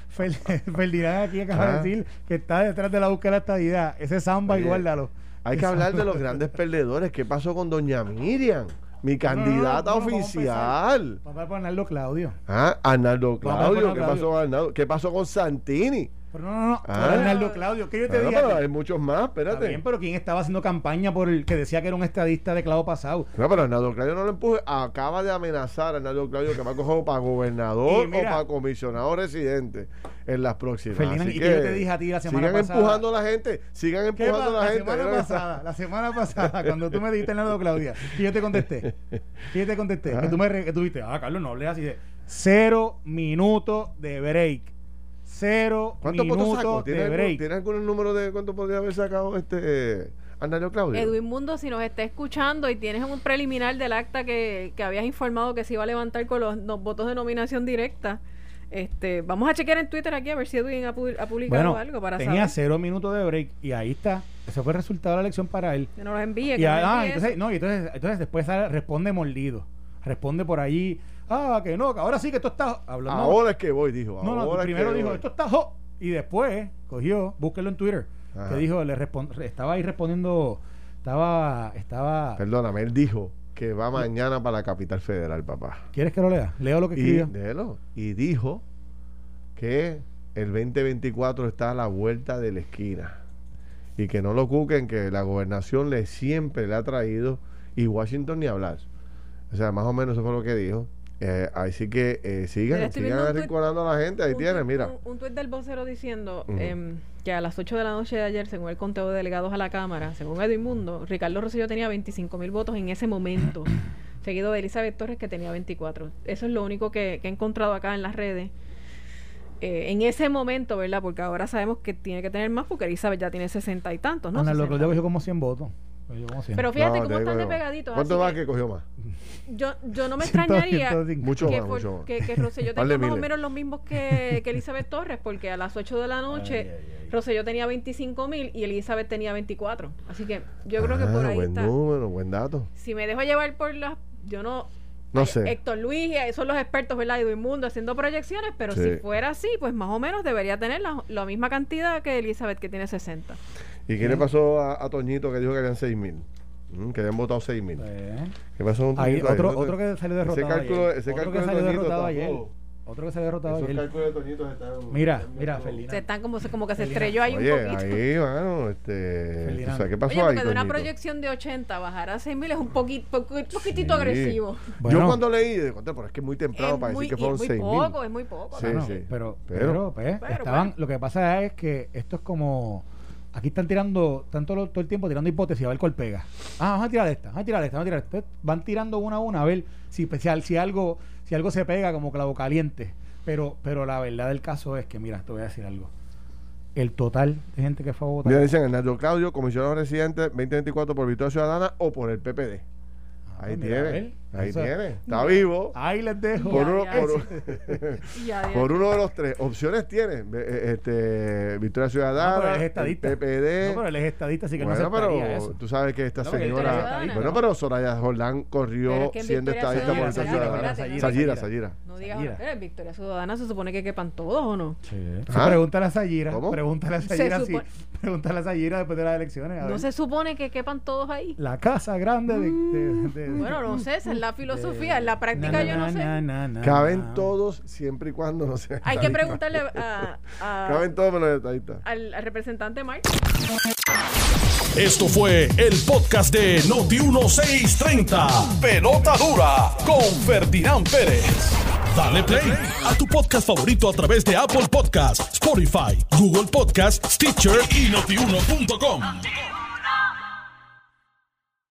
Ferdinand aquí acaba Ah. de decir que está detrás de la búsqueda de la estadidad. Ese soundbite, Oye, guárdalo. Hay que hablar de los grandes perdedores. ¿Qué pasó con doña Miriam? Mi candidata no, no, vamos a oficial. Vamos a ponerlo Claudio. Ah, Arnaldo Claudio. poner ¿Qué Claudio. pasó con Arnaldo? ¿Qué pasó con Santini? Pero no, no, no. Ah. Arnaldo Claudio, que yo te Ah, dije. pero hay muchos más, Está espérate. bien, pero ¿quién estaba haciendo campaña por el que decía que era un estadista de clavo pasado? No, pero Arnaldo Claudio no lo empuje. Acaba de amenazar a Arnaldo Claudio que va a coger para gobernador mira- o para comisionado residente en las próximas. Ferdinand, Así ¿y qué yo te dije a ti la semana sigan pasada? empujando a la gente. Sigan ¿Qué empujando a la, la gente. semana pasada, la semana pasada, cuando tú me dijiste Arnaldo Claudia, que yo te contesté, que yo te contesté, Ah. que tú me que tú dijiste, ah, Carlos, no hables así de cero minutos de break. Cero ¿Cuántos votos minutos sacó? ¿Tiene, de algún, break. ¿Tiene algún número de cuánto podría haber sacado este eh, Arnaldo Claudio? Edwin Mundo, si nos está escuchando y tienes un preliminar del acta que, que habías informado que se iba a levantar con los, votos de nominación directa, este, vamos a chequear en Twitter aquí a ver si Edwin ha, pu- ha publicado Bueno, algo para tenía saber. cero minutos de break y ahí está. Ese fue el resultado de la elección para él. Que nos los envíe. Y, que nos ah, envíe entonces, no, y entonces, entonces después responde mordido. responde por allí, ah, que no, que ahora sí que esto está hablando. Ahora es que voy, dijo. No, no, primero dijo, voy. esto está jo. Y después cogió, búsquelo en Twitter, Ajá. que dijo, le estaba ahí respondiendo, estaba, estaba. Perdóname, él dijo que va mañana para la capital federal, papá. ¿Quieres que lo lea? Leo lo que Y, escribió. déjelo. y dijo que el 2024 está a la vuelta de la esquina. Y que no lo cuquen, que la gobernación le siempre le ha traído, y Washington ni hablar. O sea, más o menos eso fue lo que dijo. Eh, así que eh, sigan, sigan arrinconando a la gente. Ahí un tienen, mira. Un, un tuit del vocero diciendo em, que a las 8 de la noche de ayer, según el conteo de delegados a la Cámara, según Edwin Mundo, Ricardo Rosselló tenía 25 mil votos en ese momento, seguido de Elizabeth Torres, que tenía 24. Eso es lo único que, que he encontrado acá en las redes. Eh, en ese momento, ¿verdad? Porque ahora sabemos que tiene que tener más, porque Elizabeth ya tiene 60 y tantos, ¿no? Ana, lo 60. que cogió como 100 votos. Cogió como 100. Pero fíjate No, cómo están de pegaditos. ¿Cuánto más que que cogió más? yo, yo no me 100, extrañaría 105. Mucho que, más, for- mucho más. que, que Rosselló tenga más o menos los mismos que, que Elizabeth Torres, porque a las 8 de la noche Ay, ay, ay. Rosselló tenía 25 mil y Elizabeth tenía 24. Así que yo creo que Ah, por ahí buen está. número, buen dato. Si me dejo llevar por las. Yo no. No sé. Héctor Luis, eh, son los expertos, ¿verdad? Y Mundo haciendo proyecciones, pero Sí. si fuera así, pues más o menos debería tener la, la misma cantidad que Elizabeth, que tiene 60. ¿Y qué le pasó a, a Toñito que dijo que habían 6 mil? Mm, que habían votado 6 mil. Eh. ¿Qué pasó con Ahí, Toñito? otro, Ese- otro que salió ese derrotado cálculo- ayer. ese otro cálculo que de salió Toñito derrotado ayer. todo. Otro que salió derrotado Esos ayer. cálculos de Toñito están... Mira, están mira. Felina. Se están como, se- como que se Felina. estrelló ahí Oye, un poquito. ahí, mano, este... Felina. O sea, ¿qué pasó Oye, ahí, porque de una proyección de 80 bajar a 6 mil es un poquito, poqu- poquitito Sí. agresivo. Bueno. Yo cuando leí, de pero es que es muy temprano Es para muy, decir que fueron es muy 6 mil. poco, es muy poco. Sí, sí. Pero, Pero- pero, pues, Pero, estaban, lo que pasa es que esto es como aquí están tirando tanto todo el tiempo tirando hipótesis a ver cuál pega. Ah, vamos a tirar esta, vamos a tirar esta, vamos a tirar esta. Van tirando una a una a ver si, pues, si, al- si algo si algo se pega como clavo caliente. Pero pero la verdad del caso es que mira, te voy a decir algo. El total de gente que fue a votar. Mira, dicen Hernando Claudio, comisionado residente 2024 por Victoria Ciudadana o por el PPD. Ah, Ahí pues tiene, ahí eso- tiene. Está vivo. Ahí les dejo. Por Ya, uno, ya, por, sí. un- Ya, ya. por uno de los tres. Opciones tiene. Eh, Este, Victoria No, Ciudadana, pero él es estadista. PPD. No, pero él es estadista, así que bueno, no aceptaría pero eso. tú sabes que esta No, señora. Bueno, pero Soraya Jordán corrió es que en siendo Victoria estadista por Victoria Ciudadana. Sayira, Sayira. No digas. "Eh, Victoria Ciudadana se supone que quepan todos o no. Sí. Ah. Pregúntale a Sayira. ¿Cómo? Pregúntale a Se Sayira si. Pregúntale a Sayira después de las elecciones. a No se supone que quepan todos ahí. La casa grande de. de- de- Bueno, no sé, es la filosofía. de- En la práctica na, yo no na, sé. na, na, na, Caben na. todos siempre y cuando no sean. Hay que preguntarle a- a- Caben todos menos estadistas. al, al representante Mark. Esto fue el podcast de Noti1630. Pelota dura con Ferdinand Pérez. Dale play a tu podcast favorito a través de Apple Podcasts, Spotify, Google Podcasts, Stitcher y notiuno.com.